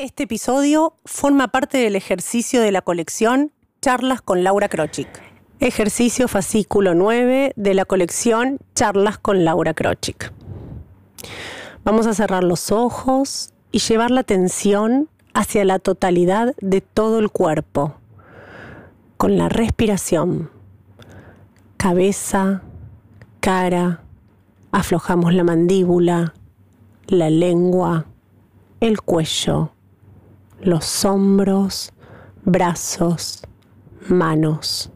Este episodio forma parte del ejercicio de la colección Charlas con Laura Krochik. Ejercicio fascículo 9 de la colección Charlas con Laura Krochik. Vamos a cerrar los ojos y llevar la atención hacia la totalidad de todo el cuerpo, con la respiración. Cabeza, cara, aflojamos la mandíbula, la lengua, el cuello, los hombros, brazos, manos,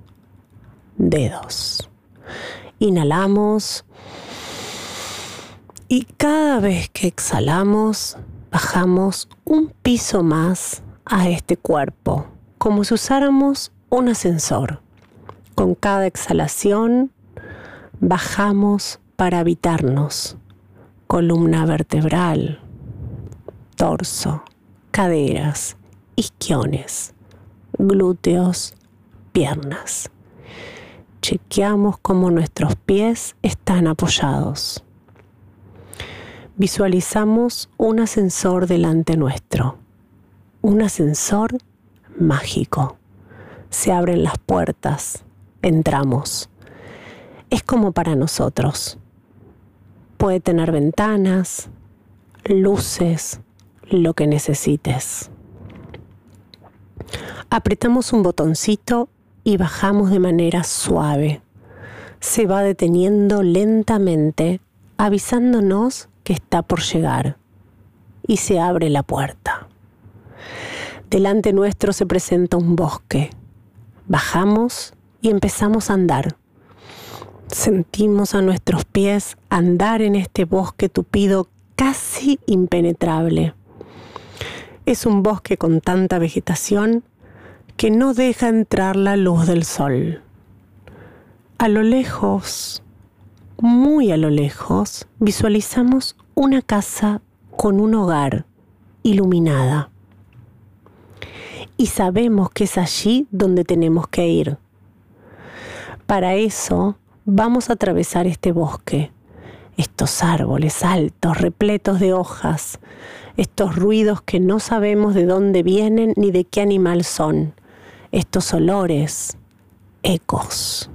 dedos. Inhalamos y cada vez que exhalamos bajamos un piso más a este cuerpo, como si usáramos un ascensor. Con cada exhalación bajamos para habitarnos. Columna vertebral, torso, caderas, isquiones, glúteos, piernas. Chequeamos cómo nuestros pies están apoyados. Visualizamos un ascensor delante nuestro, un ascensor mágico. Se abren las puertas, entramos. Es como para nosotros. Puede tener ventanas, luces, lo que necesites. Apretamos un botoncito y bajamos de manera suave. Se va deteniendo lentamente, avisándonos que está por llegar. Y se abre la puerta. Delante nuestro se presenta un bosque. Bajamos y empezamos a andar. Sentimos a nuestros pies andar en este bosque tupido casi impenetrable. Es un bosque con tanta vegetación que no deja entrar la luz del sol. A lo lejos, muy a lo lejos, visualizamos una casa con un hogar iluminada. Y sabemos que es allí donde tenemos que ir. Para eso vamos a atravesar este bosque, estos árboles altos, repletos de hojas, estos ruidos que no sabemos de dónde vienen ni de qué animal son, estos olores, ecos.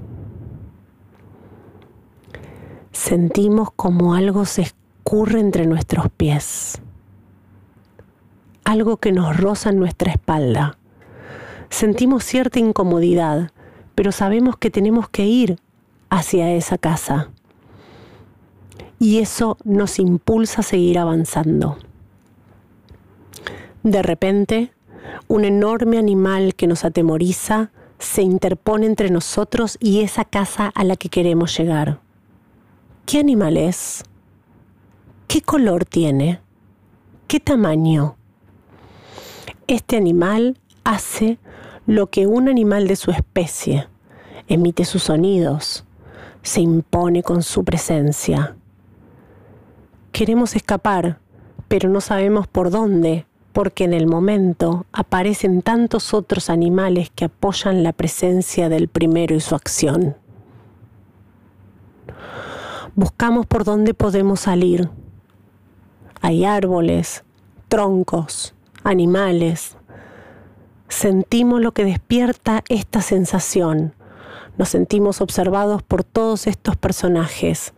Sentimos como algo se escurre entre nuestros pies, algo que nos roza en nuestra espalda. Sentimos cierta incomodidad, pero sabemos que tenemos que ir hacia esa casa. Y eso nos impulsa a seguir avanzando. De repente, un enorme animal que nos atemoriza se interpone entre nosotros y esa casa a la que queremos llegar. ¿Qué animal es? ¿Qué color tiene? ¿Qué tamaño? Este animal hace lo que un animal de su especie, emite sus sonidos, se impone con su presencia. Queremos escapar, pero no sabemos por dónde porque en el momento aparecen tantos otros animales que apoyan la presencia del primero y su acción. Buscamos por dónde podemos salir. Hay árboles, troncos, animales. Sentimos lo que despierta esta sensación. Nos sentimos observados por todos estos personajes.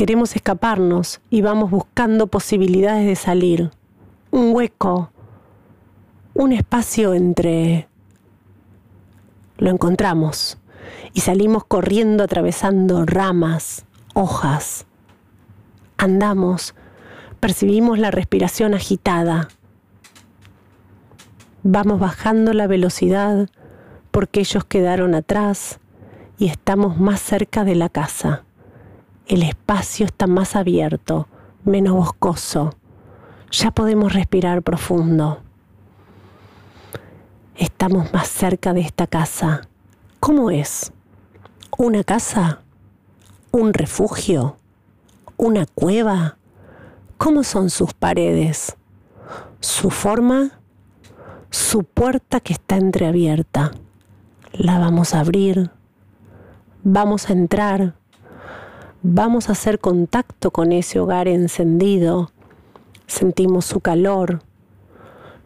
Queremos escaparnos y vamos buscando posibilidades de salir un hueco, un espacio entre... Lo encontramos y salimos corriendo atravesando ramas, hojas. Andamos, percibimos la respiración agitada. Vamos bajando la velocidad porque ellos quedaron atrás y estamos más cerca de la casa. El espacio está más abierto, menos boscoso ya podemos respirar profundo. Estamos más cerca de esta casa. ¿Cómo es? ¿Una casa? ¿Un refugio? ¿Una cueva? ¿Cómo son sus paredes? ¿Su forma? Su puerta que está entreabierta. La vamos a abrir. Vamos a entrar. Vamos a hacer contacto con ese hogar encendido Sentimos su calor,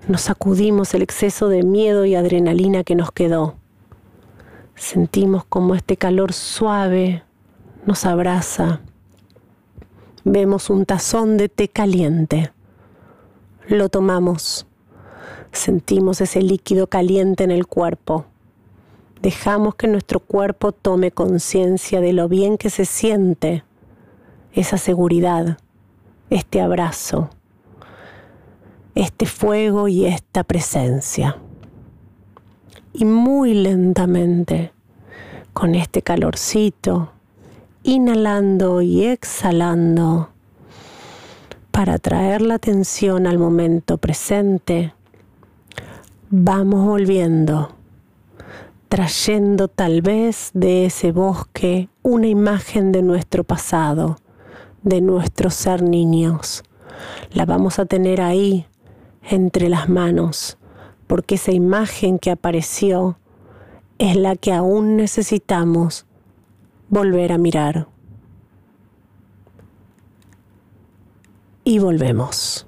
Nos sacudimos el exceso de miedo y adrenalina que nos quedó. Sentimos como este calor suave nos abraza. Vemos un tazón de té caliente. Lo tomamos. Sentimos ese líquido caliente en el cuerpo. Dejamos que nuestro cuerpo tome conciencia de lo bien que se siente esa seguridad, este abrazo, este fuego y esta presencia. Y muy lentamente, con este calorcito, inhalando y exhalando, para traer la atención al momento presente, vamos volviendo, trayendo tal vez de ese bosque una imagen de nuestro pasado, de nuestro ser niños. La vamos a tener ahí entre las manos, porque esa imagen que apareció es la que aún necesitamos volver a mirar. Y volvemos.